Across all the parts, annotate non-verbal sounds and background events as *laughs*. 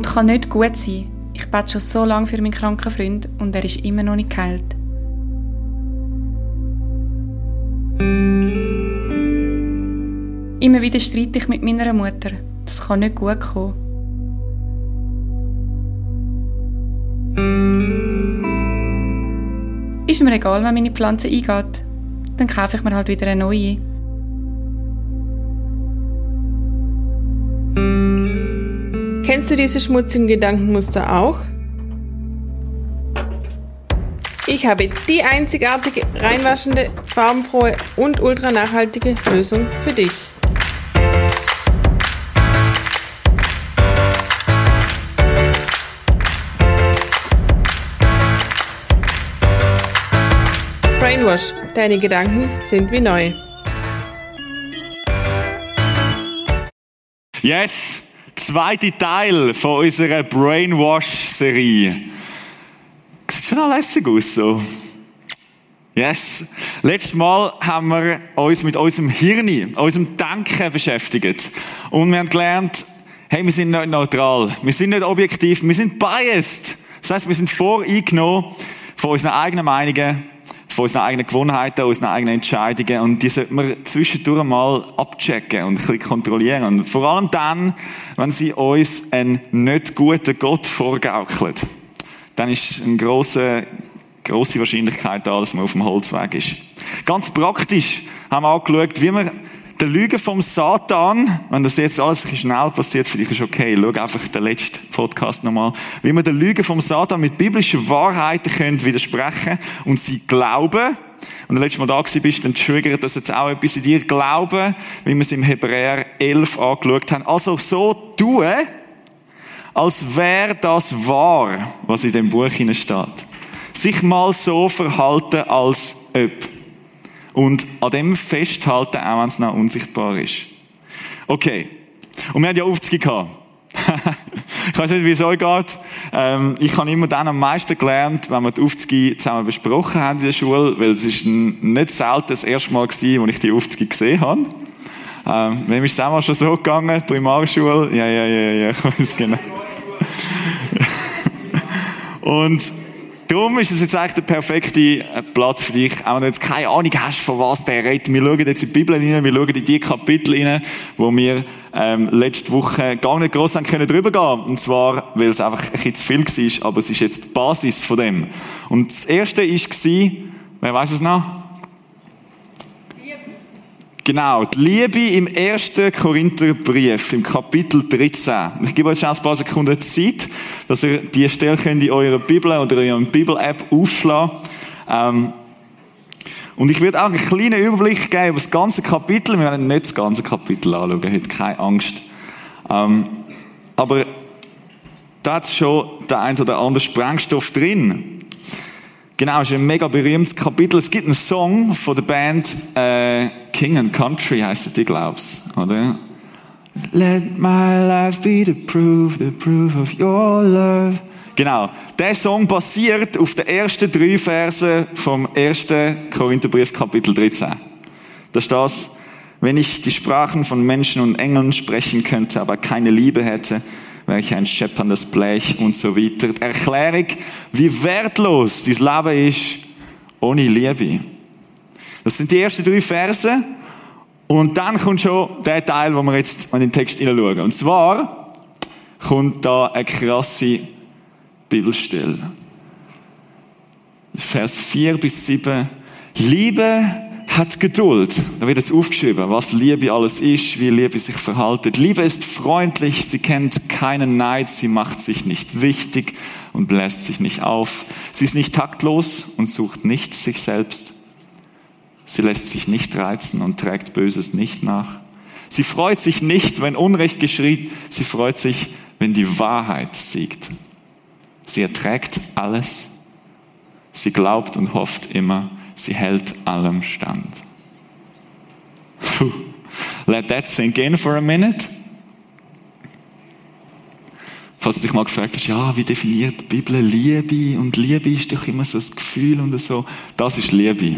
Gott kann nicht gut sein. Ich bete schon so lange für meinen kranken Freund und er ist immer noch nicht geheilt. Immer wieder streite ich mit meiner Mutter. Das kann nicht gut kommen. Ist mir egal, wenn meine Pflanze eingeht. Dann kaufe ich mir halt wieder eine neue. Kennst du diese schmutzigen Gedankenmuster auch? Ich habe die einzigartige, reinwaschende, farbenfrohe und ultra nachhaltige Lösung für dich. Brainwash, deine Gedanken sind wie neu. Yes, zweite Teil von unserer Brainwash-Serie. Sieht schon auch lässig aus, so. Yes. Letztes Mal haben wir uns mit unserem Hirn, unserem Denken beschäftigt. Und wir haben gelernt, hey, wir sind nicht neutral. Wir sind nicht objektiv. Wir sind biased. Das heißt, wir sind voreingenommen von unseren eigenen Meinungen, von unseren eigenen Gewohnheiten, unseren eigenen Entscheidungen. Und die sollten wir zwischendurch mal abchecken und ein bisschen kontrollieren. Und vor allem dann, wenn sie uns einen nicht guten Gott vorgaukeln. Dann ist eine grosse, grosse Wahrscheinlichkeit da, dass man auf dem Holzweg ist. Ganz praktisch haben wir angeschaut, wie man der Lüge vom Satan, wenn das jetzt alles ein schnell passiert, für dich ist okay, schau einfach den letzten Podcast nochmal, wie man der Lüge vom Satan mit biblischen Wahrheiten können widersprechen und sie glauben, und letztes Mal da bist, dann triggert das jetzt auch etwas in dir, glauben, wie wir es im Hebräer 11 angeschaut haben. Also so tun, als wäre das wahr, was in dem Buch steht. Sich mal so verhalten, als ob. Und an dem festhalten, auch wenn es noch unsichtbar ist. Okay. Und wir haben ja Aufzüge gehabt. *laughs* ich weiß nicht, wie es euch geht. Ähm, ich habe immer dann am meisten gelernt, wenn wir die Aufzüge zusammen besprochen haben in der Schule, weil es ist nicht selten das erste Mal gewesen, wo ich die Aufzüge gesehen habe. Ähm, wem ist es mal schon so gegangen? Primarschule? Ja, ja, ja, ja, ich weiß genau. *laughs* Und darum ist es jetzt eigentlich der perfekte äh, Platz für dich, auch wenn du jetzt keine Ahnung hast, von was der redet. Wir schauen jetzt in die Bibel rein, wir schauen in die Kapitel rein, wo wir ähm, letzte Woche gar nicht gross haben können drüber gehen. Und zwar, weil es einfach ein bisschen zu viel war, aber es ist jetzt die Basis von dem. Und das erste war, wer weiß es noch? Genau, die Liebe im 1. Korintherbrief, im Kapitel 13. Ich gebe euch schon ein paar Sekunden Zeit, dass ihr die Stelle könnt in eurer Bibel oder in eurer Bibel-App aufschlagen ähm, Und ich werde auch einen kleinen Überblick geben über das ganze Kapitel. Wir werden nicht das ganze Kapitel anschauen, heute keine Angst. Ähm, aber da hat schon der ein oder andere Sprengstoff drin. Genau, ist ein mega berühmtes Kapitel. Es gibt einen Song von der Band äh, King and Country, heißt die, glaub's, oder? Let my life be the proof, the proof of your love. Genau. Der Song basiert auf den ersten drei Versen vom ersten Korintherbrief, Kapitel 13. Da steht wenn ich die Sprachen von Menschen und Engeln sprechen könnte, aber keine Liebe hätte, wäre ich ein schepperndes Blech und so weiter. Die Erklärung, wie wertlos dein Leben ist ohne Liebe. Das sind die ersten drei Verse. Und dann kommt schon der Teil, wo wir jetzt in den Text hineinschauen. Und zwar kommt da eine krasse Bibelstelle. Vers 4 bis 7. Liebe hat Geduld. Da wird es aufgeschrieben, was Liebe alles ist, wie Liebe sich verhaltet. Liebe ist freundlich, sie kennt keinen Neid, sie macht sich nicht wichtig und bläst sich nicht auf. Sie ist nicht taktlos und sucht nicht sich selbst. Sie lässt sich nicht reizen und trägt Böses nicht nach. Sie freut sich nicht, wenn Unrecht geschieht. Sie freut sich, wenn die Wahrheit siegt. Sie erträgt alles. Sie glaubt und hofft immer. Sie hält allem stand. Puh. Let that sink in for a minute. Falls du dich mal gefragt hast, ja, wie definiert die Bibel Liebe? Und Liebe ist doch immer so ein Gefühl und so. Das ist Liebe.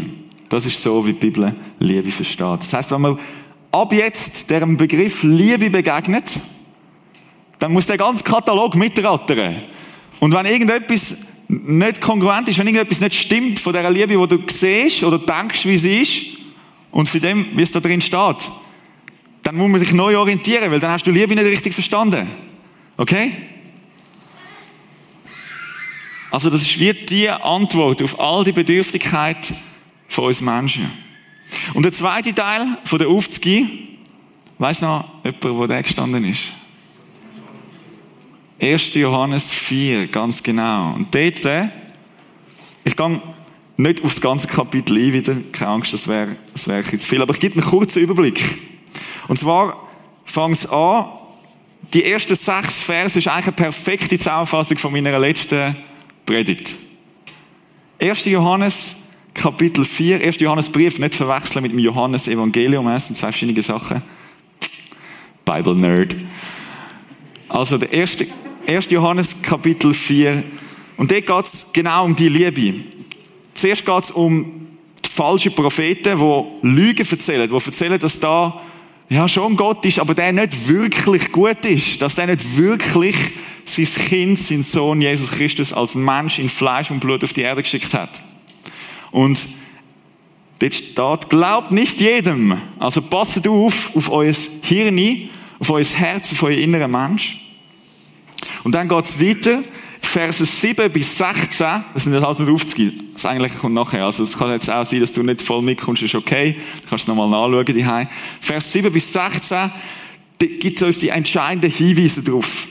Das ist so, wie die Bibel Liebe versteht. Das heißt, wenn man ab jetzt dem Begriff Liebe begegnet, dann muss der ganze Katalog mitrattern. Und wenn irgendetwas nicht kongruent ist, wenn irgendetwas nicht stimmt von der Liebe, die du siehst oder denkst, wie sie ist, und für dem, wie es da drin steht, dann muss man sich neu orientieren, weil dann hast du Liebe nicht richtig verstanden. Okay? Also das ist wie die Antwort auf all die Bedürftigkeit von uns Menschen. Und der zweite Teil von der Aufzüge, weiss noch jemand, wo der gestanden ist? 1. Johannes 4, ganz genau. Und dort, äh, ich gehe nicht auf das ganze Kapitel ein wieder, keine Angst, das wäre das wär jetzt viel, aber ich gebe einen kurzen Überblick. Und zwar fängt es an, die ersten sechs Verse ist eigentlich eine perfekte Zusammenfassung von meiner letzten Predigt. 1. Johannes, Kapitel 4, 1. Johannes Brief, nicht verwechseln mit dem Johannes Evangelium, das sind zwei verschiedene Sachen. Bible Nerd. Also der erste, 1. Johannes, Kapitel 4, und dort geht es genau um die Liebe. Zuerst geht es um die falschen Propheten, die Lügen erzählen, die erzählen, dass da ja schon Gott ist, aber der nicht wirklich gut ist, dass der nicht wirklich sein Kind, sein Sohn Jesus Christus als Mensch in Fleisch und Blut auf die Erde geschickt hat. Und dort steht, glaubt nicht jedem. Also passt auf, auf euer Hirn, auf euer Herz, auf euer innerer Mensch. Und dann geht's weiter, Verse 7 bis 16, das sind jetzt alles nur aufzugehen. Das eigentlich kommt nachher. Also, es kann jetzt auch sein, dass du nicht voll mitkommst, ist okay. Du kannst es nochmal nachschauen, die Vers 7 bis 16, gibt es uns die entscheidenden Hinweise darauf,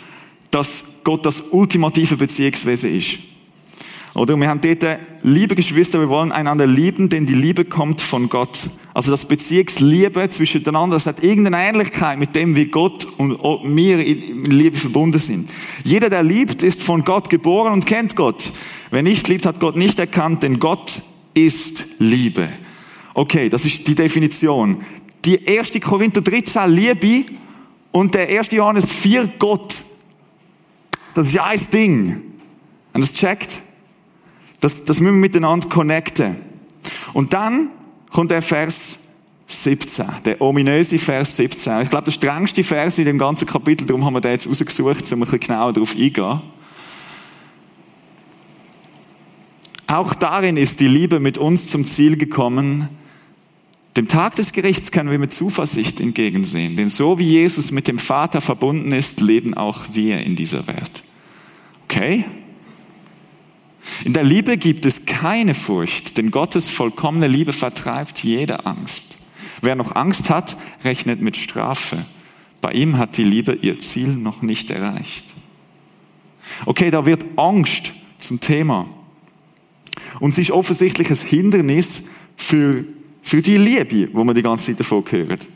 dass Gott das ultimative Beziehungswesen ist. Oder wir haben dort, liebe Geschwister, wir wollen einander lieben, denn die Liebe kommt von Gott. Also das Beziehungsliebe zwischeneinander, das hat irgendeine Ähnlichkeit mit dem, wie Gott und wir in Liebe verbunden sind. Jeder, der liebt, ist von Gott geboren und kennt Gott. Wer nicht liebt, hat Gott nicht erkannt, denn Gott ist Liebe. Okay, das ist die Definition. Die 1. Korinther 13 Liebe und der 1. Johannes 4 Gott. Das ist ein Ding. Und das checkt? Das, das müssen wir miteinander connecten. Und dann kommt der Vers 17, der ominöse Vers 17. Ich glaube, der strengste Vers in dem ganzen Kapitel, darum haben wir den jetzt rausgesucht, um ein bisschen genauer darauf eingehen. Auch darin ist die Liebe mit uns zum Ziel gekommen. Dem Tag des Gerichts können wir mit Zuversicht entgegensehen. Denn so wie Jesus mit dem Vater verbunden ist, leben auch wir in dieser Welt. Okay? In der Liebe gibt es keine Furcht, denn Gottes vollkommene Liebe vertreibt jede Angst. Wer noch Angst hat, rechnet mit Strafe. Bei ihm hat die Liebe ihr Ziel noch nicht erreicht. Okay, da wird Angst zum Thema. Und sie ist offensichtlich ein Hindernis für, für die Liebe, wo man die ganze Zeit davon hört.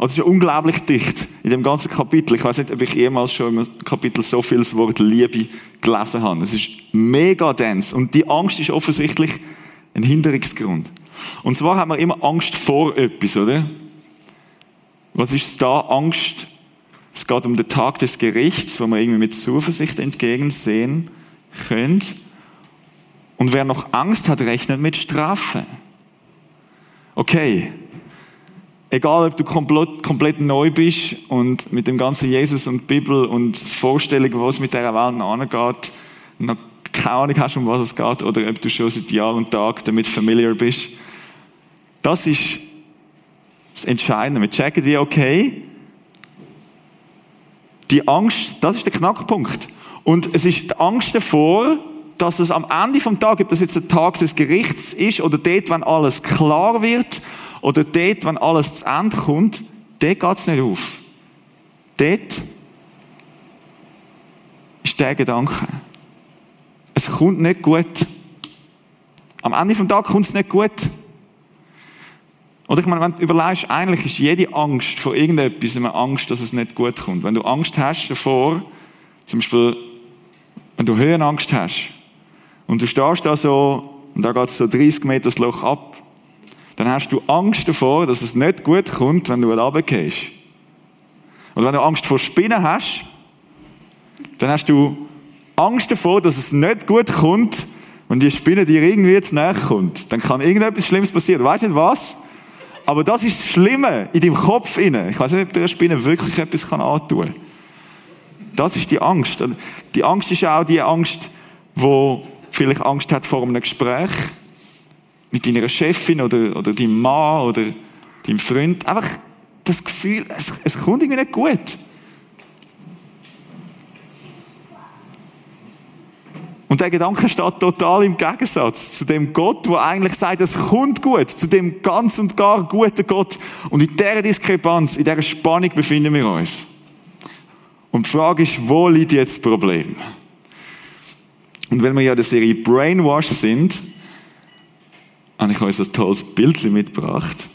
Also es ist ja unglaublich dicht in dem ganzen Kapitel. Ich weiß nicht, ob ich jemals schon im Kapitel so viel das Wort Liebe gelesen habe. Es ist mega dense. Und die Angst ist offensichtlich ein Hinderungsgrund. Und zwar haben wir immer Angst vor etwas, oder? Was ist da Angst? Es geht um den Tag des Gerichts, wo wir irgendwie mit Zuversicht entgegensehen können. Und wer noch Angst hat, rechnet mit Strafe. Okay, Egal, ob du komplett, komplett neu bist und mit dem ganzen Jesus und Bibel und Vorstellungen, was mit dieser Welt angeht, noch keine Ahnung hast, um was es geht, oder ob du schon seit Jahr und Tag damit familiar bist. Das ist das Entscheidende. Wir checken wie, okay, die Angst, das ist der Knackpunkt. Und es ist die Angst davor, dass es am Ende vom Tag, ob das jetzt der Tag des Gerichts ist oder dort, wenn alles klar wird, oder dort, wenn alles zu Ende kommt, dort geht es nicht auf. Dort ist der Gedanke. Es kommt nicht gut. Am Ende des Tages kommt es nicht gut. Oder ich meine, wenn du überlegst, eigentlich ist jede Angst vor irgendetwas eine Angst, dass es nicht gut kommt. Wenn du Angst hast davor, zum Beispiel, wenn du Höhenangst hast, und du stehst da so, und da geht so 30 Meter das Loch ab, dann hast du Angst davor, dass es nicht gut kommt, wenn du runtergehst. Und wenn du Angst vor Spinnen hast, dann hast du Angst davor, dass es nicht gut kommt, wenn die Spinne dir irgendwie jetzt näher kommt. Dann kann irgendetwas Schlimmes passieren. Weißt du nicht was? Aber das ist das Schlimme in deinem Kopf. Ich weiß nicht, ob der Spinne wirklich etwas antun kann. Das ist die Angst. Die Angst ist auch die Angst, wo vielleicht Angst hat vor einem Gespräch mit deiner Chefin oder, oder deinem Mann oder deinem Freund. Einfach das Gefühl, es, es kommt irgendwie nicht gut. Und der Gedanke steht total im Gegensatz zu dem Gott, der eigentlich sagt, es kommt gut, zu dem ganz und gar guten Gott. Und in dieser Diskrepanz, in dieser Spannung befinden wir uns. Und die Frage ist, wo liegt jetzt das Problem? Und wenn wir ja in der Serie Brainwash sind, habe ich euch ein tolles Bild mitgebracht.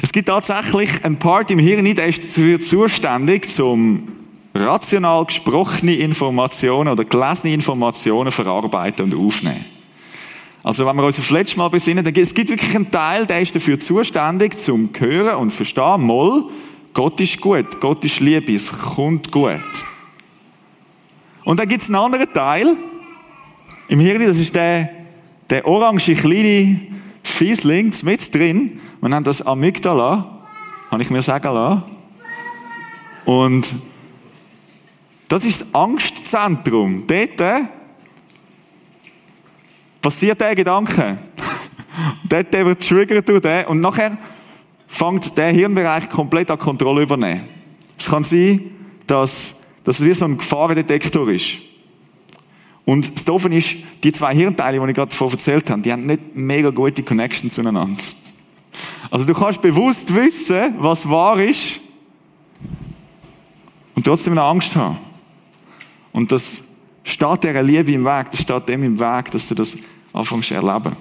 Es gibt tatsächlich einen Part im Hirn, der ist dafür zuständig, zum rational gesprochene Informationen oder gelesene Informationen verarbeiten und aufnehmen. Also wenn wir uns auf das Mal besinnen, dann gibt es wirklich einen Teil, der ist dafür zuständig, zum Hören und Verstehen, Moll, Gott ist gut, Gott ist Liebe, es kommt gut. Und dann gibt es einen anderen Teil im Hirn, das ist der, der orange kleine Fiesling mit drin. Wir nennen das Amygdala, habe ich mir sagen lassen. Und das ist das Angstzentrum. Dort äh, passiert der Gedanke. *laughs* Dort wird getriggert durch den und nachher fängt der Hirnbereich komplett an Kontrolle übernehmen. Es kann sein, dass das wie so ein Gefahrendetektor ist. Und das Doofe ist, die zwei Hirnteile, die ich gerade davon erzählt habe, die haben nicht mega gute Connection zueinander. Also du kannst bewusst wissen, was wahr ist und trotzdem eine Angst haben. Und das steht dieser Liebe im Weg, das steht dem im Weg, dass du das anfängst zu erleben.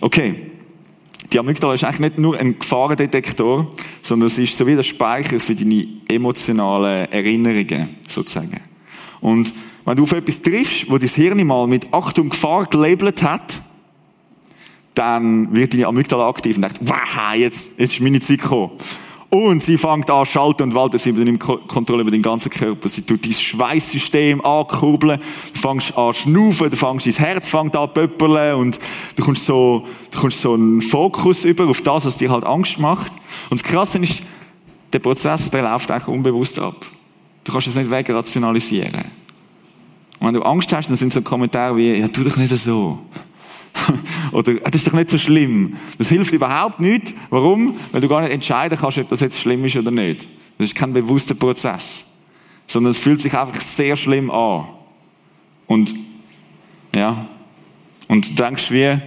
Okay. Die Amygdala ist eigentlich nicht nur ein Gefahrendetektor, sondern es ist so wie der Speicher für deine emotionalen Erinnerungen, sozusagen. Und wenn du auf etwas triffst, wo dein Hirn mal mit Achtung Gefahr gelabelt hat, dann wird deine Amygdala aktiv und denkt, wow, jetzt, jetzt ist meine Zeit gekommen. Und sie fängt an schalten und walten, sie übernimmt Kontrolle über den ganzen Körper. Sie tut dein Schweißsystem ankurbeln, du fängst an schnaufen, du fängst, dein Herz fängt an pöppeln und du kommst so, du kommst so einen Fokus über auf das, was dir halt Angst macht. Und das Krasse ist, der Prozess, der läuft eigentlich unbewusst ab. Du kannst das nicht wegrationalisieren. Und wenn du Angst hast, dann sind so Kommentare wie, ja, tu doch nicht so. *laughs* Oder, das ist doch nicht so schlimm. Das hilft überhaupt nicht. Warum? Weil du gar nicht entscheiden kannst, ob das jetzt schlimm ist oder nicht. Das ist kein bewusster Prozess. Sondern es fühlt sich einfach sehr schlimm an. Und, ja. Und du denkst wie,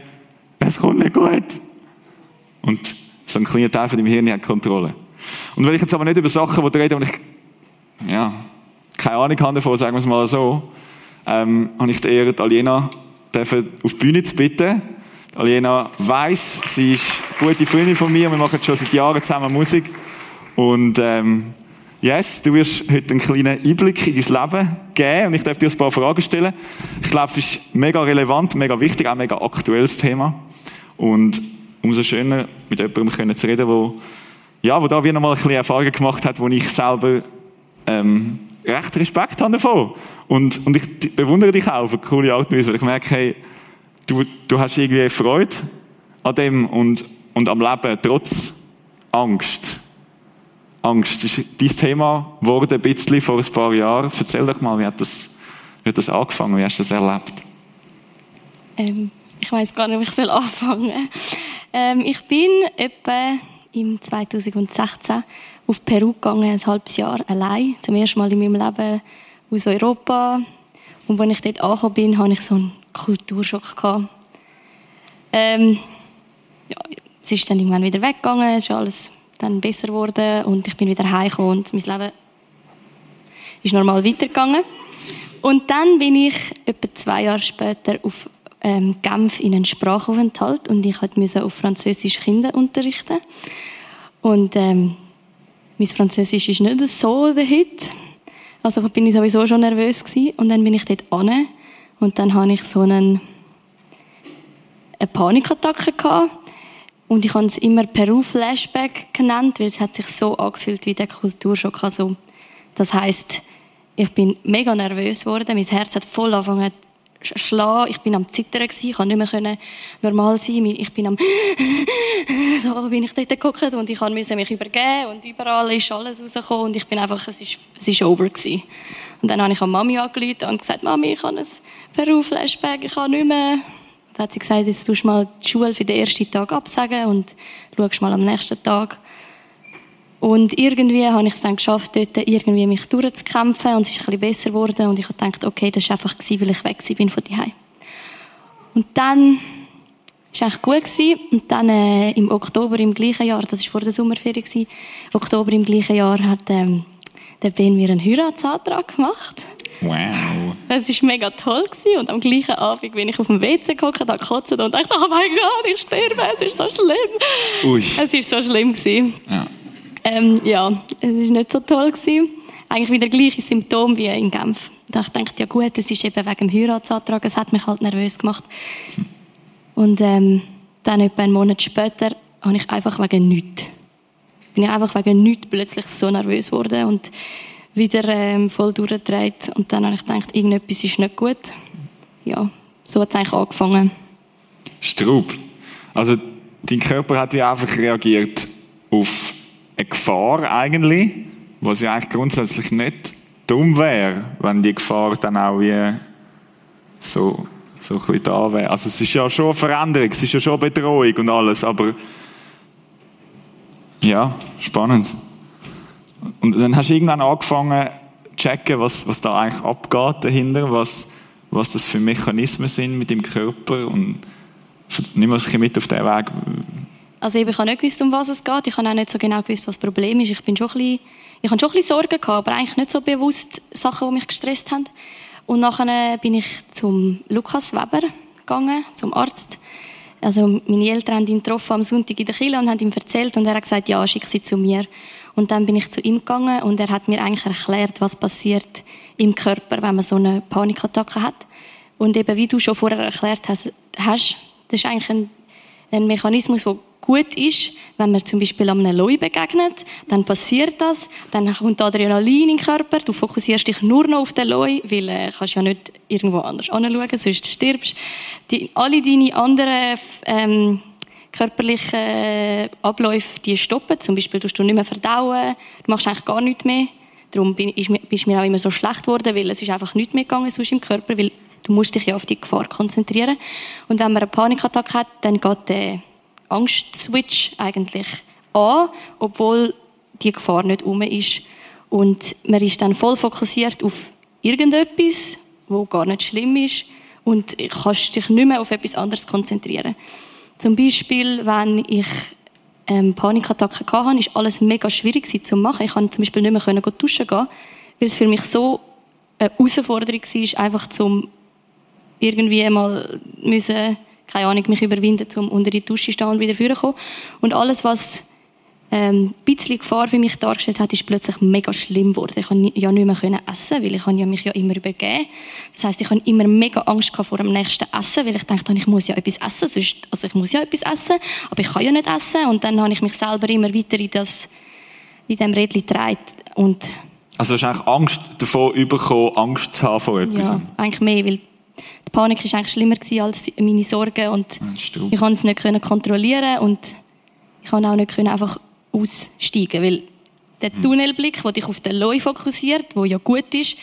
es kommt nicht gut. Und so ein kleiner Teil von deinem Hirn hat Kontrolle. Und wenn ich jetzt aber nicht über Sachen rede, wo ich, ja, keine Ahnung habe davon, sagen wir es mal so, ähm, habe ich die Ehre, Aliena dürfen auf die Bühne zu bitten. Aliena weiss, sie ist eine gute Freundin von mir. Wir machen schon seit Jahren zusammen Musik. Und, ähm, yes, du wirst heute einen kleinen Einblick in dein Leben geben und ich darf dir ein paar Fragen stellen. Ich glaube, es ist mega relevant, mega wichtig, auch mega aktuelles Thema. Und umso schöner, mit jemandem zu reden, wo, ja, wo da wie nochmal ein bisschen Erfahrungen gemacht hat, wo ich selber, ähm, recht Respekt habe davon. Und, und ich bewundere dich auch eine coole Art und Weise, weil ich merke, hey, du, du hast irgendwie Freude an dem und, und am Leben, trotz Angst. Angst ist dein Thema geworden, ein bisschen vor ein paar Jahren. Erzähl doch mal, wie hat das, wie hat das angefangen, wie hast du das erlebt? Ähm, ich weiß gar nicht, wie ich anfangen soll. Ähm, ich bin etwa im 2016 auf Peru gegangen, ein halbes Jahr allein. Zum ersten Mal in meinem Leben aus Europa. Und als ich dort angekommen bin, hatte ich so einen Kulturschock. Gehabt. Ähm, ja, es ist dann irgendwann wieder weggegangen, es ist alles dann besser geworden und ich bin wieder heimgekommen und mein Leben ist normal weitergegangen. Und dann bin ich etwa zwei Jahre später auf ähm, Genf in einen Sprachaufenthalt und ich musste auf Französisch Kinder unterrichten. Und ähm, mein Französisch ist nicht so der Hit. Also bin ich sowieso schon nervös gewesen. Und dann bin ich dort an und dann hatte ich so einen, eine Panikattacke gehabt. Und ich habe es immer Peru-Flashback genannt, weil es hat sich so angefühlt wie der Kulturschock. Also, das heißt, ich bin mega nervös geworden, mein Herz hat voll angefangen schlagen. Ich bin am Zittern gewesen. Ich konnte nicht mehr normal sein. Ich bin am *laughs* so bin ich dort geguckt und ich musste mich übergeben und überall ist alles rausgekommen und ich bin einfach, es ist, es ist over gewesen. Und dann habe ich an Mami angerufen und gesagt, Mami, ich habe ein Peru-Flashback, ich kann nicht mehr. Dann hat sie gesagt, jetzt tust du mal die Schule für den ersten Tag absagen und schaust mal am nächsten Tag. Und irgendwie habe ich es dann geschafft, dort irgendwie mich durchzukämpfen und es ist ein bisschen besser geworden und ich habe gedacht, okay, das war einfach, weil ich weg bin von daheim. Und dann es war eigentlich gut. Gewesen. Und dann äh, im Oktober im gleichen Jahr, das war vor der Sommerferien, gewesen, Oktober im gleichen Jahr hat ähm, der Ben mir einen Heiratsantrag gemacht. Wow. Es war mega toll. Gewesen. Und am gleichen Abend bin ich auf dem WC geguckt, habe gekotzt und dachte, oh mein Gott, ich sterbe, es ist so schlimm. Ui. Es war so schlimm. Gewesen. Ja. Ähm, ja, es war nicht so toll. Gewesen. Eigentlich wieder gleiche Symptome wie in Genf. Da ich dachte, ja gut, es ist eben wegen dem Heiratsantrag, es hat mich halt nervös gemacht. Und ähm, dann etwa einen Monat später habe ich einfach wegen nichts, bin ich einfach wegen nichts plötzlich so nervös geworden und wieder ähm, voll durchgedreht. Und dann habe ich gedacht, irgendetwas ist nicht gut. Ja, so hat es eigentlich angefangen. Straub. Also, dein Körper hat wie einfach reagiert auf eine Gefahr eigentlich, was ja eigentlich grundsätzlich nicht dumm wäre, wenn die Gefahr dann auch wie so so ein bisschen da wäre. Also es ist ja schon eine Veränderung, es ist ja schon eine Bedrohung und alles, aber ja, spannend. Und dann hast du irgendwann angefangen zu checken, was, was da eigentlich abgeht dahinter, was, was das für Mechanismen sind mit dem Körper und nimm uns ein mit auf diesen Weg. Also ich habe nicht gewusst, um was es geht. Ich habe auch nicht so genau gewusst, was das Problem ist. Ich bin schon ein bisschen, ich habe schon ein bisschen Sorgen gehabt, aber eigentlich nicht so bewusst Sachen, die mich gestresst haben. Und nachher bin ich zum Lukas Weber gegangen, zum Arzt. Also meine Eltern haben ihn getroffen am Sonntag in der Kirche und haben ihm erzählt und er hat gesagt, ja, schick sie zu mir. Und dann bin ich zu ihm gegangen und er hat mir eigentlich erklärt, was passiert im Körper, wenn man so eine Panikattacke hat. Und eben, wie du schon vorher erklärt hast, das ist eigentlich ein, ein Mechanismus, der gut ist, wenn man zum Beispiel einem Leu begegnet, dann passiert das, dann kommt Adrenalin in den Körper, du fokussierst dich nur noch auf den Leu, weil äh, kannst ja nicht irgendwo anders anschauen, sonst stirbst. Die, alle deine anderen ähm, körperlichen äh, Abläufe, die stoppen, zum Beispiel du nicht mehr verdauen, du machst eigentlich gar nichts mehr. Darum bin, ist, bist mir auch immer so schlecht geworden, weil es ist einfach nichts mehr gegangen sonst im Körper, weil du musst dich ja auf die Gefahr konzentrieren. Und wenn man eine Panikattacke hat, dann geht der Angstswitch eigentlich an, obwohl die Gefahr nicht um ist. Und man ist dann voll fokussiert auf irgendetwas, wo gar nicht schlimm ist und kannst dich nicht mehr auf etwas anderes konzentrieren. Zum Beispiel, wenn ich ähm, Panikattacken hatte, war alles mega schwierig zu machen. Ich konnte zum Beispiel nicht mehr duschen gehen, weil es für mich so eine Herausforderung war, einfach zum irgendwie mal müssen keine Ahnung, mich überwinden, um unter die Dusche zu stehen und wieder vorzukommen. Und alles, was ähm, ein bisschen Gefahr für mich dargestellt hat, ist plötzlich mega schlimm geworden. Ich konnte ja nicht mehr essen, weil ich ja mich ja immer übergeben. Das heißt, ich hatte immer mega Angst vor dem nächsten Essen, weil ich dachte, ich muss ja etwas essen, sonst, also ich muss ja etwas essen, aber ich kann ja nicht essen. Und dann habe ich mich selber immer weiter in das, in dem Rädchen getragen und also hast du eigentlich Angst davor bekommen, Angst zu haben vor etwas? Ja, eigentlich mehr, weil die Panik war eigentlich schlimmer als meine Sorgen und ich konnte es nicht kontrollieren und ich konnte auch nicht einfach aussteigen, weil der hm. Tunnelblick, der dich auf den Leu fokussiert, wo ja gut ist,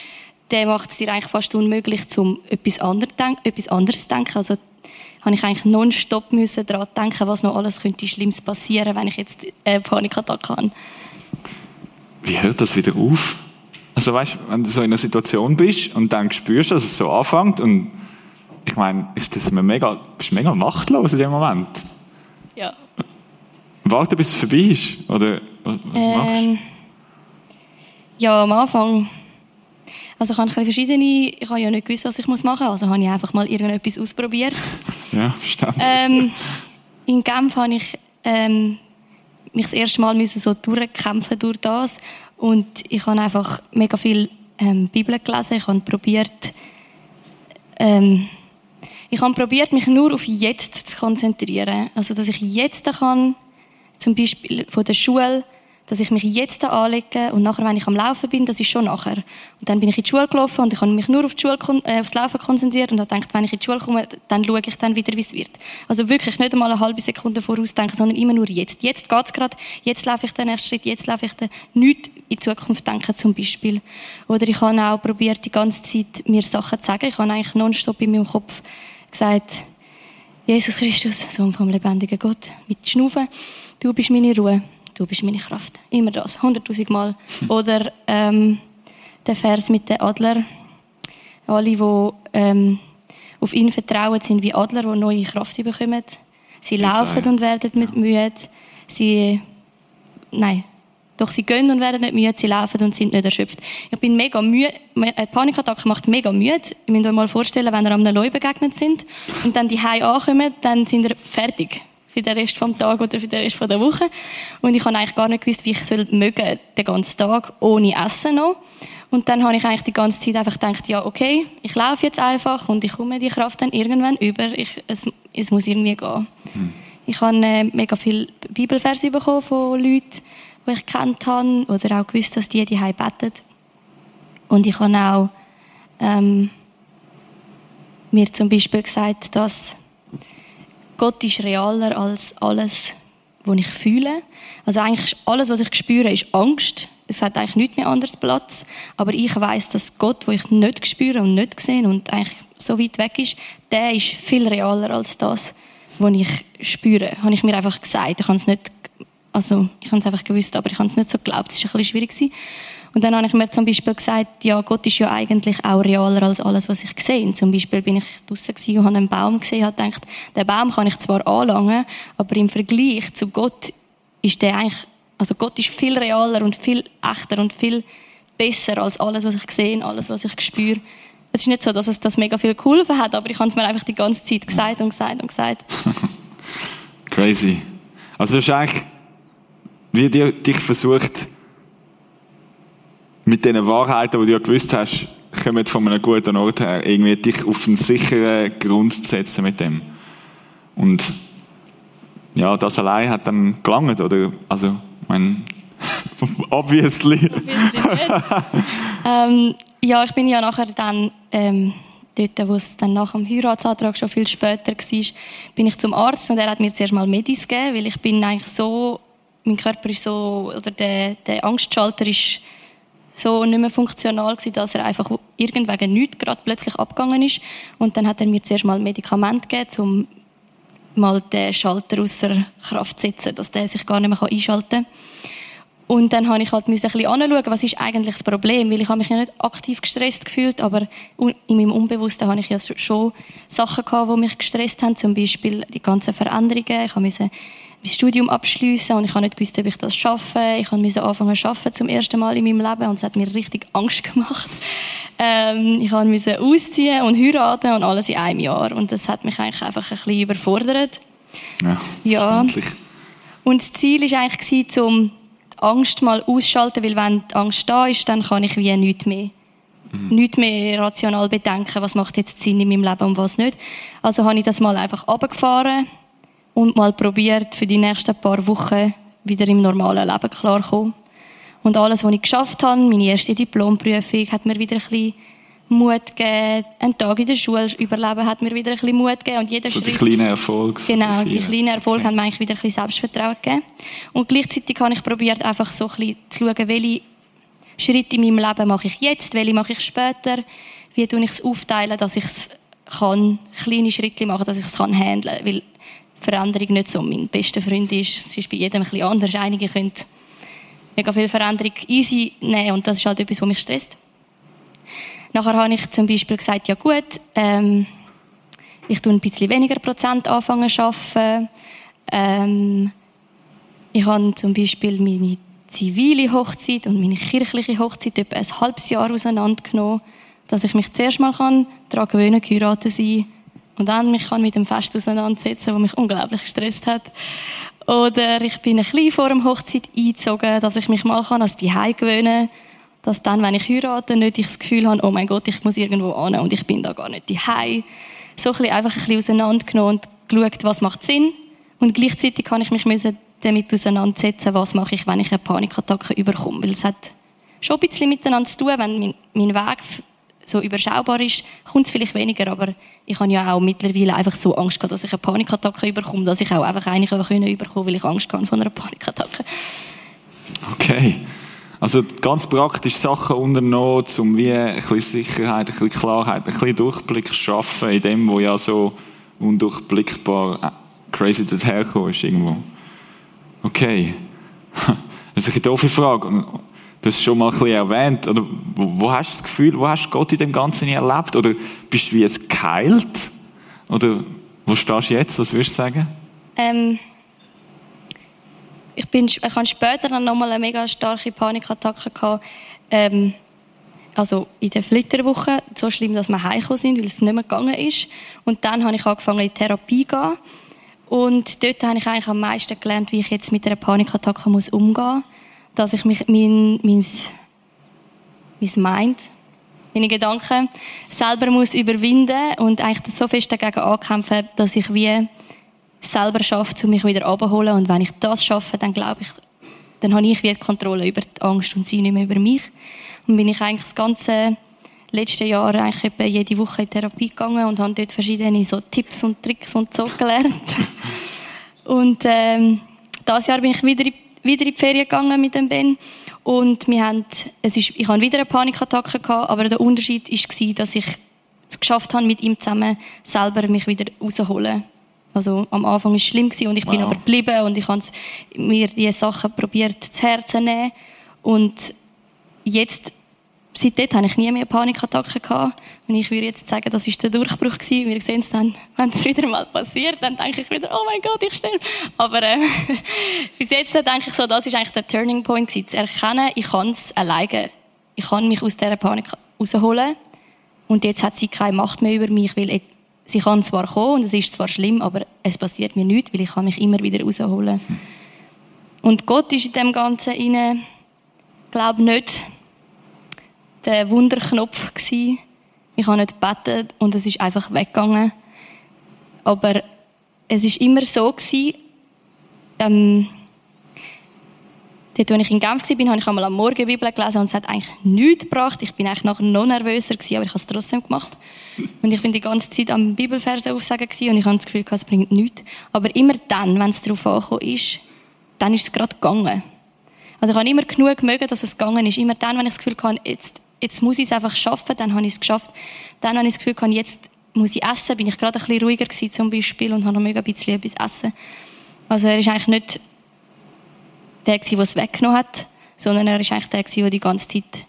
der macht es dir eigentlich fast unmöglich, um etwas anderes, zu denken. Also habe ich eigentlich nonstop daran denken, was noch alles könnte Schlimmes passieren, wenn ich jetzt eine Panikattacke habe. Wie hört das wieder auf? Also weißt, wenn du so in einer Situation bist und dann spürst, dass es so anfängt und ich meine, ist das mega, bist du mega machtlos in dem Moment? Ja. Warte, bis es vorbei ist? Oder was ähm, machst du? Ja, am Anfang. Also ich habe verschiedene, ich habe ja nicht gewusst, was ich machen muss, also habe ich einfach mal irgendetwas ausprobiert. *laughs* ja, stimmt. Ähm, in Genf habe ich ähm, mich das erste Mal müssen so durchkämpfen durch das und ich habe einfach mega viel ähm, Bibel gelesen, ich habe probiert ähm, ich habe probiert, mich nur auf jetzt zu konzentrieren. Also, dass ich jetzt kann, zum Beispiel von der Schule, dass ich mich jetzt da anlege und nachher, wenn ich am Laufen bin, das ist schon nachher. Und dann bin ich in die Schule gelaufen und ich habe mich nur auf die Schule, äh, aufs Laufen konzentriert und habe gedacht, wenn ich in die Schule komme, dann schaue ich dann wieder, wie es wird. Also wirklich nicht einmal eine halbe Sekunde vorausdenken, sondern immer nur jetzt. Jetzt geht's gerade, jetzt laufe ich den nächsten Schritt, jetzt laufe ich den, nicht in Zukunft denken zum Beispiel. Oder ich habe auch probiert, die ganze Zeit mir Sachen zu sagen. Ich habe eigentlich nonstop in meinem Kopf gesagt, Jesus Christus, Sohn vom lebendigen Gott, mit Schnaufen, du bist meine Ruhe du bist meine Kraft. Immer das, hunderttausend Mal. Oder ähm, der Vers mit den Adler. Alle, die ähm, auf ihn vertrauen, sind wie Adler, die neue Kraft bekommen. Sie laufen und werden mit müde. Sie, nein, doch sie gehen und werden nicht müde, sie laufen und sind nicht erschöpft. Ich bin mega müde. Eine Panikattacke macht mega müde. Ihr müsst euch mal vorstellen, wenn ihr am Leu begegnet sind und dann die Hause ankommen, dann sind ihr fertig für den Rest des Tages oder für den Rest der Woche. Und ich habe eigentlich gar nicht gewusst, wie ich soll mögen den ganzen Tag ohne Essen noch. Und dann habe ich eigentlich die ganze Zeit einfach gedacht, ja, okay, ich laufe jetzt einfach und ich komme die Kraft dann irgendwann über. Ich, es, es muss irgendwie gehen. Mhm. Ich habe äh, mega viele Bibelverse bekommen von Leuten, die ich kennt habe oder auch gewusst, dass die die beten. Und ich habe auch ähm, mir zum Beispiel gesagt, dass Gott ist realer als alles, was ich fühle. Also eigentlich alles, was ich spüre, ist Angst. Es hat eigentlich nichts mehr anderes Platz. Aber ich weiß, dass Gott, wo ich nicht spüre und nicht sehe und eigentlich so weit weg ist, der ist viel realer als das, was ich spüre. Habe ich mir einfach gesagt. Ich habe es nicht, also ich habe es einfach gewusst, aber ich habe es nicht so geglaubt. Es war ein bisschen schwierig gewesen. Und dann habe ich mir zum Beispiel gesagt, ja, Gott ist ja eigentlich auch realer als alles, was ich sehe. Zum Beispiel bin ich draußen und habe einen Baum gesehen und gedacht, den Baum kann ich zwar anlangen, aber im Vergleich zu Gott ist der eigentlich, also Gott ist viel realer und viel echter und viel besser als alles, was ich sehe, alles, was ich spüre. Es ist nicht so, dass es das mega viel geholfen hat, aber ich habe es mir einfach die ganze Zeit gesagt und gesagt und gesagt. *laughs* Crazy. Also du hast eigentlich wie dich versucht, mit den Wahrheiten, die du ja gewusst hast, kommen von einem guten Ort her, irgendwie dich auf einen sicheren Grund zu setzen mit dem. Und ja, das allein hat dann gelangt, oder? Also, ich meine, *laughs* obviously. obviously *laughs* ähm, ja, ich bin ja nachher dann, ähm, dort, wo es dann nach dem Heiratsantrag schon viel später war, bin ich zum Arzt und er hat mir zuerst mal Medis gegeben, weil ich bin eigentlich so, mein Körper ist so, oder der, der Angstschalter ist so nicht mehr funktional gewesen, dass er einfach irgendwegen nichts gerade plötzlich abgegangen ist. Und dann hat er mir zuerst mal ein Medikament gegeben, um mal den Schalter außer Kraft zu setzen, dass der sich gar nicht mehr einschalten kann. Und dann habe ich halt ein bisschen anschauen, was ist eigentlich das Problem, weil ich habe mich ja nicht aktiv gestresst gefühlt, aber in meinem Unbewussten habe ich ja schon Sachen gehabt, die mich gestresst haben, zum Beispiel die ganzen Veränderungen. Ich musste mein Studium abschließen und ich habe nicht gewusst, ob ich das schaffe. Ich musste anfangen zu arbeiten zum ersten Mal in meinem Leben und es hat mir richtig Angst gemacht. *laughs* Ähm, ich musste ausziehen und heiraten und alles in einem Jahr und das hat mich eigentlich einfach ein bisschen überfordert. Ja, ja. Und das Ziel war eigentlich, um die Angst mal auszuschalten, weil wenn die Angst da ist, dann kann ich wie nichts mehr mhm. nicht mehr rational bedenken, was macht jetzt Sinn in meinem Leben und was nicht. Also habe ich das mal einfach abgefahren und mal probiert, für die nächsten paar Wochen wieder im normalen Leben klarzukommen. Und alles, was ich geschafft habe, meine erste Diplomprüfung, hat mir wieder ein bisschen Mut gegeben. Ein Tag in der Schule überleben hat mir wieder ein bisschen Mut gegeben. Und jeder so Schritt, die kleinen Erfolge. Genau, die kleinen Erfolge okay. haben mir eigentlich wieder ein bisschen Selbstvertrauen gegeben. Und gleichzeitig habe ich probiert, einfach so ein bisschen zu schauen, welche Schritte in meinem Leben mache ich jetzt, welche mache ich später, wie tue ich es aufteilen, dass ich es kann, kleine Schritte machen, dass ich es kann handeln. Weil Veränderung nicht so mein bester Freund ist. Es ist bei jedem ein bisschen anders. Einige können mega viel Veränderung easy nehmen und das ist halt etwas, was mich stresst. Nachher habe ich zum Beispiel gesagt, ja gut, ähm, ich tue ein bisschen weniger Prozent anfangen zu arbeiten. Ähm, ich habe zum Beispiel meine zivile Hochzeit und meine kirchliche Hochzeit etwa ein halbes Jahr auseinandergenommen, dass ich mich zuerst mal daran gewöhnen kann, geheiratet sein und dann mich kann mit dem Fest auseinandersetzen, das mich unglaublich gestresst hat. Oder ich bin ein bisschen vor dem Hochzeit eingezogen, dass ich mich mal kann als die gewöhnen kann, dass dann, wenn ich heirate, nicht ich das Gefühl habe, oh mein Gott, ich muss irgendwo an und ich bin da gar nicht die So ein bisschen einfach ein bisschen auseinandergenommen und geschaut, was macht Sinn. Und gleichzeitig kann ich mich damit auseinandersetzen, was mache ich, wenn ich eine Panikattacke überkomme. Weil es hat schon ein bisschen miteinander zu tun, wenn mein, mein Weg so überschaubar ist, kommt es vielleicht weniger, aber ich habe ja auch mittlerweile einfach so Angst gehabt, dass ich eine Panikattacke überkomme, dass ich auch einfach eine können überkommen, weil ich Angst hatte von einer Panikattacke. Okay. Also ganz praktisch Sachen unternommen, um wie ein bisschen Sicherheit, ein bisschen Klarheit, ein bisschen Durchblick zu schaffen in dem, wo ja so undurchblickbar äh, crazy daherkommt ist irgendwo. Okay. Das ist eine doofe Frage. Es schon mal ein bisschen erwähnt. Oder wo, hast du das Gefühl, wo hast du Gott in dem Ganzen erlebt? Oder bist du wie jetzt geheilt? Oder wo stehst du jetzt? Was würdest du sagen? Ähm, ich, bin, ich habe später dann nochmal eine mega starke Panikattacke gehabt. Ähm, also in der Flitterwoche, so schlimm, dass wir heimgekommen sind, weil es nicht mehr gegangen ist. Und dann habe ich angefangen, in Therapie zu gehen. Und dort habe ich eigentlich am meisten gelernt, wie ich jetzt mit einer Panikattacke umgehen muss. Dass ich mich, mein, mein, mein Mind, meine Gedanken selber muss überwinden und eigentlich so fest dagegen ankämpfen, dass ich wie selber schaffe, um mich wieder abzuholen. Und wenn ich das schaffe, dann glaube ich, dann habe ich wieder Kontrolle über die Angst und sie nicht mehr über mich. Und bin ich eigentlich das ganze letzte Jahr eigentlich jede Woche in Therapie gegangen und habe dort verschiedene so Tipps und Tricks und so gelernt. *laughs* und ähm, das Jahr bin ich wieder in, wieder in die Ferien gegangen mit dem Ben und wir haben, es ist, ich hatte wieder eine Panikattacke gehabt, aber der Unterschied war, dass ich es geschafft habe, mit ihm zusammen selber mich wieder rauszuholen. Also am Anfang war es schlimm und ich wow. bin aber geblieben und ich habe mir diese Sachen probiert zu Herzen nehmen und jetzt seitdem habe ich nie mehr Panikattacken gehabt. Und ich würde jetzt sagen, das war der Durchbruch gewesen. Wir sehen es dann, wenn es wieder mal passiert, dann denke ich wieder, oh mein Gott, ich sterbe. Aber äh, *laughs* bis jetzt denke ich so, das ist eigentlich der Turning Point gewesen, zu erkennen, ich kann es alleine. Ich kann mich aus dieser Panik rausholen. Und jetzt hat sie keine Macht mehr über mich, weil sie kann zwar kommen und es ist zwar schlimm, aber es passiert mir nichts, weil ich kann mich immer wieder rausholen. Und Gott ist in dem Ganzen inne, glaube nicht der Wunderknopf gewesen. Ich habe nicht gebetet und es ist einfach weggegangen. Aber es ist immer so gewesen, ähm, dort, als ich in Genf war, habe ich einmal am Morgen Bibel gelesen und es hat eigentlich nichts gebracht. Ich bin eigentlich nachher noch nervöser gewesen, aber ich habe es trotzdem gemacht. *laughs* Und ich bin die ganze Zeit am Bibelverse aufsagen gewesen und ich habe das Gefühl, es bringt nichts. Aber immer dann, wenn es darauf angekommen ist, dann ist es gerade gegangen. Also ich habe immer genug mögen, dass es gegangen ist. Immer dann, wenn ich das Gefühl hatte, jetzt jetzt muss ich es einfach schaffen, dann habe ich es geschafft. Dann habe ich das Gefühl, jetzt muss ich essen, bin ich gerade ein bisschen ruhiger gewesen zum Beispiel und habe noch mega ein bisschen etwas essen. Also er ist eigentlich nicht der der es weggenommen hat, sondern er ist eigentlich der der die ganze Zeit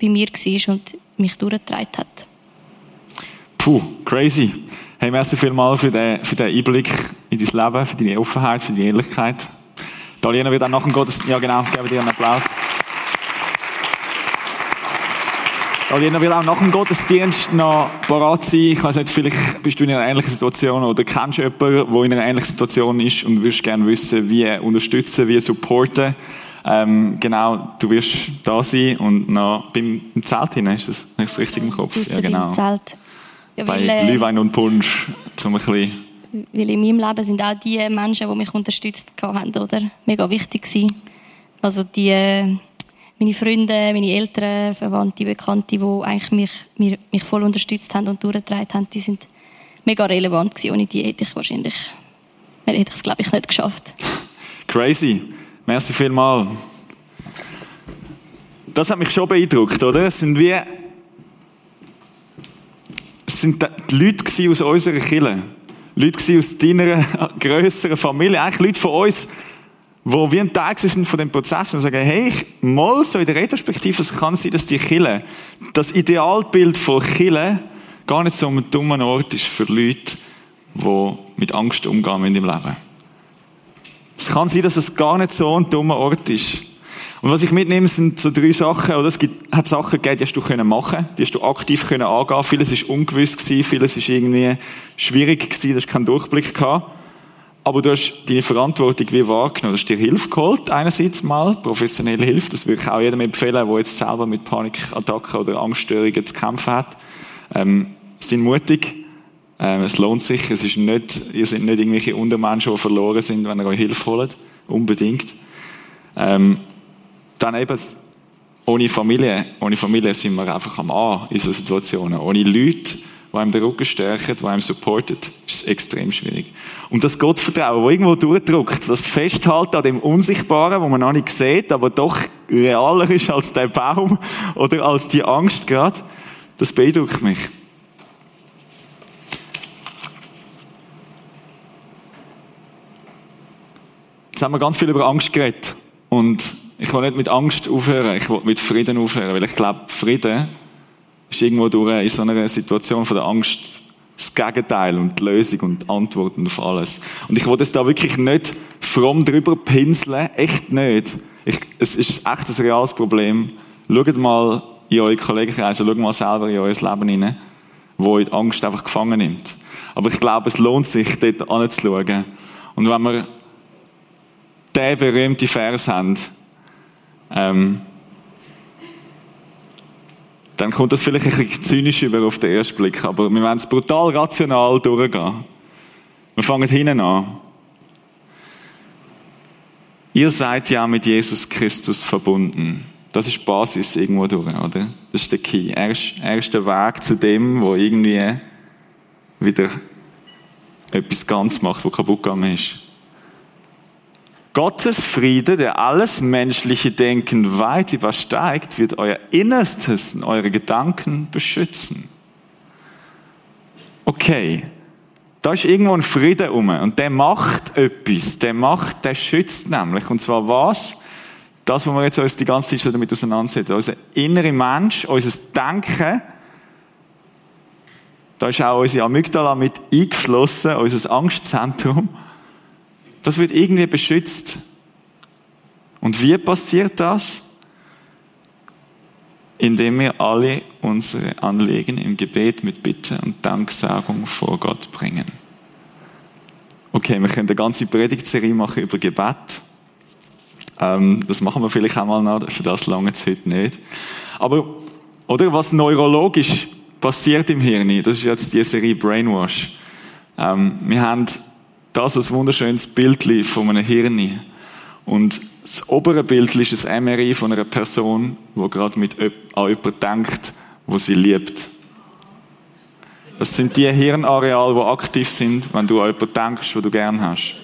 bei mir war und mich durchgetragen hat. Puh, crazy. Hey, merci vielmals für den, für den Einblick in dein Leben, für deine Offenheit, für deine Ehrlichkeit. Daliena wird auch nach dem Gottesdienst, ja genau, gebe dir einen Applaus. Alina will auch nach dem Gottesdienst noch parat sein. Ich weiß nicht, vielleicht bist du in einer ähnlichen Situation oder kennst du jemanden, der in einer ähnlichen Situation ist und würdest gerne wissen, wie unterstützen, wie supporten. Ähm, genau, du wirst da sein und noch beim im Zelt hinein, ist das, ist das richtig im Kopf? Ja, genau. Zelt. Ja, Bei weil, äh, Glühwein und Punsch, zum ein bisschen weil in meinem Leben sind auch die Menschen, die mich unterstützt haben, oder? Mega wichtig gewesen. Also die, äh, meine Freunde, meine Eltern, Verwandte, Bekannte, die eigentlich mich, mich, mich voll unterstützt haben und durchgetragen haben, die sind mega relevant gewesen. Ohne die hätte ich wahrscheinlich, hätte ich es glaube ich nicht geschafft. *laughs* Crazy. Merci vielmal. Das hat mich schon beeindruckt, oder? Es sind wie, es sind die Leute aus unserer Kirche. Leute aus deiner *laughs* grösseren Familie. Eigentlich Leute von uns, wo wir ein Teil sind von dem Prozess und sagen, hey, mal so in der Retrospektive, es kann sein, dass die Kille, das Idealbild von Kille gar nicht so ein dummer Ort ist für Leute, die mit Angst umgehen in im Leben. Es kann sein, dass es gar nicht so ein dummer Ort ist. Und was ich mitnehme, sind so drei Sachen, oder es gibt, hat Sachen gegeben, die hast du können machen, die hast du aktiv können angehen. Vieles ist ungewiss gewesen, vieles ist irgendwie schwierig gewesen, du hast keinen Durchblick gehabt aber du hast deine Verantwortung wie wahrgenommen. Du hast dir Hilfe geholt, einerseits mal, professionelle Hilfe, das würde ich auch jedem empfehlen, der jetzt selber mit Panikattacken oder Angststörungen zu kämpfen hat. Ähm, sind mutig, ähm, es lohnt sich, es ist nicht, ihr seid nicht irgendwelche Untermenschen, die verloren sind, wenn ihr euch Hilfe holt. unbedingt. Ähm, dann eben, ohne Familie, ohne Familie sind wir einfach am A in so Situationen. Ohne Leute, die einem den Rücken stärken, die einem supporten, ist extrem schwierig. Und das Gottvertrauen, das irgendwo durchdrückt, das Festhalten an dem Unsichtbaren, wo man noch nicht sieht, aber doch realer ist als der Baum oder als die Angst gerade, das beeindruckt mich. Jetzt haben wir ganz viel über Angst geredet. Und ich will nicht mit Angst aufhören, ich will mit Frieden aufhören, weil ich glaube, Frieden ist irgendwo durch in so einer Situation von der Angst das Gegenteil und die Lösung und Antworten auf alles. Und ich will das da wirklich nicht fromm drüber pinseln, echt nicht. Ich, es ist echt ein reales Problem. Schaut mal in eure Kollegenkreise, schaut mal selber in euer Leben hinein, wo euch die Angst einfach gefangen nimmt. Aber ich glaube, es lohnt sich, dort anzuschauen. Und wenn wir den berühmten Vers haben, ähm, dann kommt das vielleicht ein bisschen zynisch über auf den ersten Blick, aber wir werden es brutal rational durchgehen. Wir fangen hinten an. Ihr seid ja mit Jesus Christus verbunden. Das ist die Basis irgendwo durch, oder? Das ist der Key. Er ist, er ist der Weg zu dem, wo irgendwie wieder etwas ganz macht, wo kaputt gegangen ist. Gottes Friede, der alles menschliche Denken weit übersteigt, wird euer Innerstes und eure Gedanken beschützen. Okay, da ist irgendwo ein Friede um und der macht etwas, der macht, der schützt nämlich. Und zwar was? Das, wo wir jetzt uns die ganze Zeit schon damit auseinandersetzen. Unser innerer Mensch, unser Denken, da ist auch unsere Amygdala mit eingeschlossen, unser Angstzentrum. Das wird irgendwie beschützt. Und wie passiert das? Indem wir alle unsere Anliegen im Gebet mit Bitte und Danksagung vor Gott bringen. Okay, wir können eine ganze Predigtserie machen über Gebet. Ähm, das machen wir vielleicht einmal noch, für das lange heute nicht. Aber, oder was neurologisch passiert im Hirn, das ist jetzt die Serie Brainwash. Ähm, wir haben das ist ein wunderschönes Bild von einem Hirn. Und das obere Bild ist ein MRI von einer Person, die gerade mit an jemanden denkt, wo sie liebt. Das sind die Hirnareale, die aktiv sind, wenn du an jemanden denkst, wo du gern hast.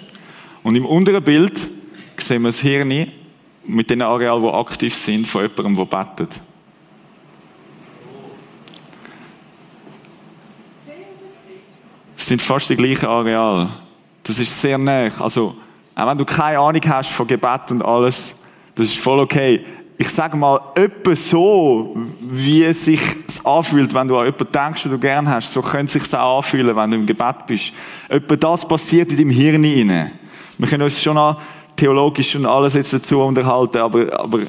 Und im unteren Bild sehen wir das Hirn mit den Arealen, die aktiv sind, von jemandem, der betet. Es sind fast die gleichen Areale. Das ist sehr nah. Also, auch wenn du keine Ahnung hast von Gebet und alles, das ist voll okay. Ich sage mal, etwa so, wie es sich anfühlt, wenn du an jemanden denkst, den du gern hast, so könnte es sich auch anfühlen, wenn du im Gebet bist. Etwa das passiert in deinem Hirn inne. Wir können uns schon theologisch und alles jetzt dazu unterhalten, aber, aber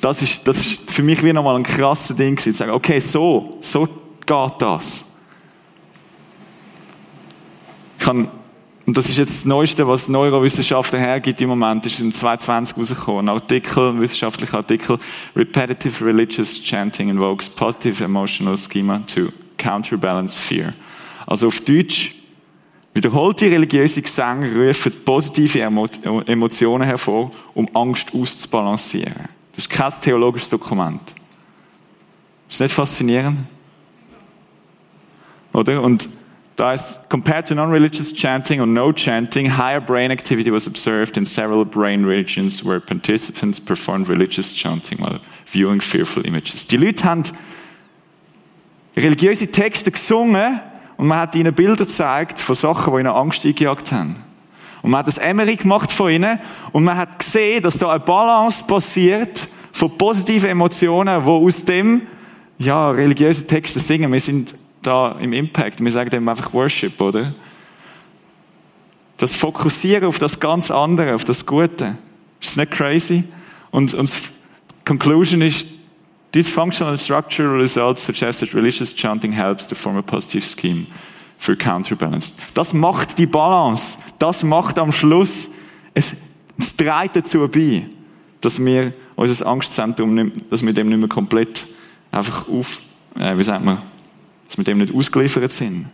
das ist, das ist für mich wie nochmal ein krasses Ding zu sagen, okay, so, so geht das. Ich kann und das ist jetzt das Neueste, was Neurowissenschaften hergibt im Moment. Das ist im 2020 rausgekommen. Ein Artikel, ein wissenschaftlicher Artikel. Repetitive religious chanting invokes positive emotional schema to counterbalance fear. Also auf Deutsch, wiederholte religiöse Gesänge rufen positive Emotionen hervor, um Angst auszubalancieren. Das ist kein theologisches Dokument. Ist nicht faszinierend? Oder? Und da heißt, compared to non-religious chanting or no chanting, higher brain activity was observed in several brain regions where participants performed religious chanting while viewing fearful images. Die Leute haben religiöse Texte gesungen und man hat ihnen Bilder gezeigt von Sachen, die ihnen Angst eingejagt haben. Und man hat das Emery gemacht von ihnen und man hat gesehen, dass da eine Balance passiert von positiven Emotionen, wo aus dem, ja, religiöse Texte singen. Wir sind da im Impact. Wir sagen dem einfach Worship, oder? Das Fokussieren auf das ganz andere, auf das Gute. Ist das nicht crazy? Und, und Conclusion ist, these functional and structural results suggest that religious chanting helps to form a positive scheme for counterbalance. Das macht die Balance. Das macht am Schluss, es, es trägt dazu bei, dass wir unser Angstzentrum, dass wir dem nicht mehr komplett einfach auf, äh, wie sagt man, dass wir dem nicht ausgeliefert sind.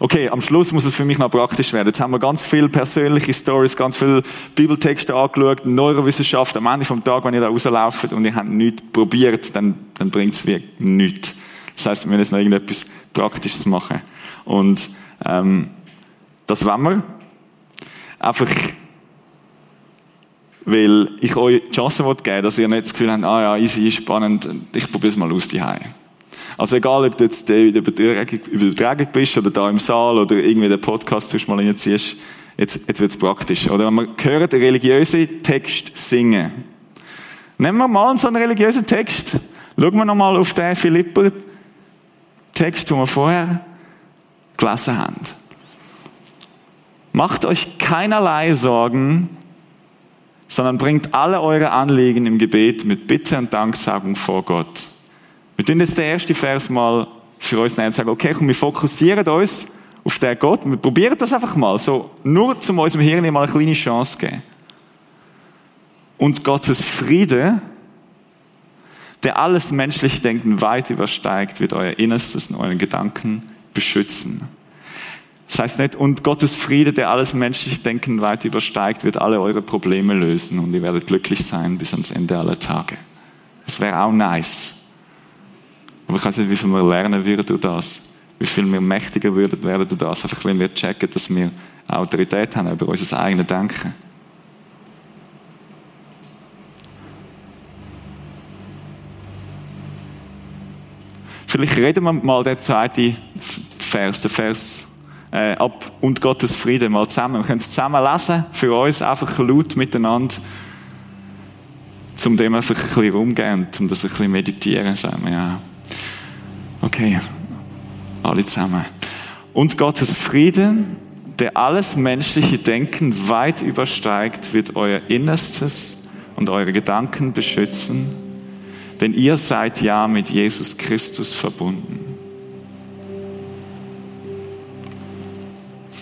Okay, am Schluss muss es für mich noch praktisch werden. Jetzt haben wir ganz viele persönliche Stories, ganz viele Bibeltexte angeschaut, Neurowissenschaft. Am Ende vom Tag, wenn ihr da rauslauft und ihr habt nichts probiert, dann, dann bringt es wirklich nichts. Das heißt, wir müssen jetzt noch irgendetwas Praktisches machen. Und ähm, das wollen wir. Einfach, weil ich euch die Chance geben dass ihr nicht das Gefühl habt, ah ja, easy, spannend, ich probiere es mal aus die Also egal, ob du jetzt in der Übertragung bist oder da im Saal oder irgendwie den Podcast mal reinziehst, jetzt, jetzt es praktisch. Oder wenn man hört, den religiösen Text singen. Nehmen wir mal so einen religiösen Text. Schauen wir nochmal auf den Philipper-Text, den wir vorher gelesen haben. Macht euch keinerlei Sorgen, sondern bringt alle eure Anliegen im Gebet mit Bitte und Danksagung vor Gott. Wir tun jetzt den ersten Vers mal für uns nehmen und sagen, okay, komm, wir fokussieren uns auf den Gott. Wir probieren das einfach mal, so nur zum unserem Hirn mal eine kleine Chance geben. Und Gottes Friede, der alles menschliche Denken weit übersteigt, wird euer Innerstes und euren Gedanken beschützen. Das heißt nicht, und Gottes Friede, der alles menschliche Denken weit übersteigt, wird alle eure Probleme lösen und ihr werdet glücklich sein bis ans Ende aller Tage. Das wäre auch nice. Aber ich weiß nicht, wie viel wir lernen würden durch das. Wie viel wir mächtiger werden durch das. Einfach wenn wir checken, dass wir Autorität haben über unser eigenes Denken. Vielleicht reden wir mal den zweiten Vers, den Vers äh, ab und Gottes Friede mal zusammen. Wir können es zusammen lesen, für uns einfach laut miteinander, zum dem einfach ein bisschen umgehen und um das ein bisschen meditieren, sagen wir ja. Okay, alle zusammen. Und Gottes Frieden, der alles menschliche Denken weit übersteigt, wird euer Innerstes und eure Gedanken beschützen, denn ihr seid ja mit Jesus Christus verbunden.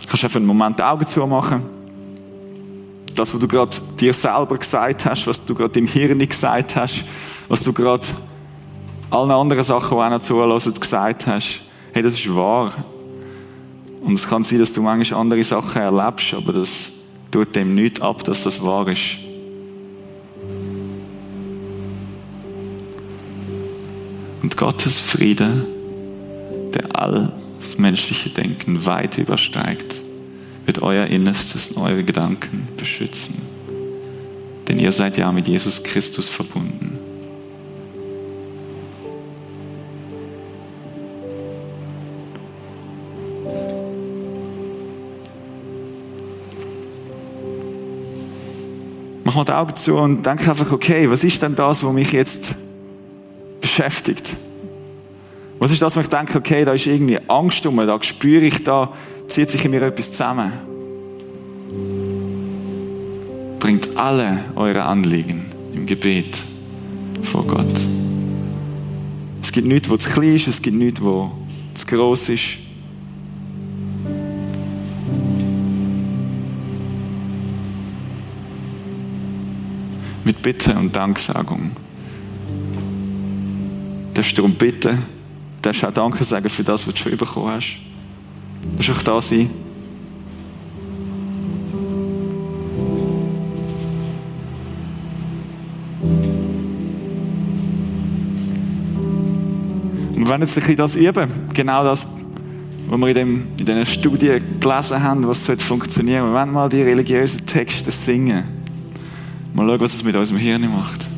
Kannst einfach einen Moment die Augen zumachen. Das, was du gerade dir selber gesagt hast, was du gerade im Hirn gesagt hast, was du gerade allen anderen Sachen, die auch noch zulassen, gesagt hast. Hey, das ist wahr. Und es kann sein, dass du manchmal andere Sachen erlebst, aber das tut dem nichts ab, dass das wahr ist. Und Gottes Friede, der all das menschliche Denken weit übersteigt, wird euer Innerstes und eure Gedanken beschützen. Denn ihr seid ja mit Jesus Christus verbunden. Mach mal die Augen zu und denk einfach, okay, was ist denn das, was mich jetzt beschäftigt? Was ist das, wo ich denke, okay, da ist irgendwie Angst um, da spüre ich, da zieht sich in mir etwas zusammen. Bringt alle eure Anliegen im Gebet vor Gott. Es gibt nichts, wo zu klein ist, es gibt nichts, wo zu groß ist. Bitte und Danksagung. Darfst du darum bitten, darfst auch Danke sagen für das, was du schon bekommen hast. Darfst auch da sein. Und werden jetzt ein bisschen das üben. Genau das, was wir in, dem, in diesen Studien gelesen haben, was funktionieren sollte. Wir werden mal die religiösen Texte singen. Mal schauen, was es mit unserem Hirn macht.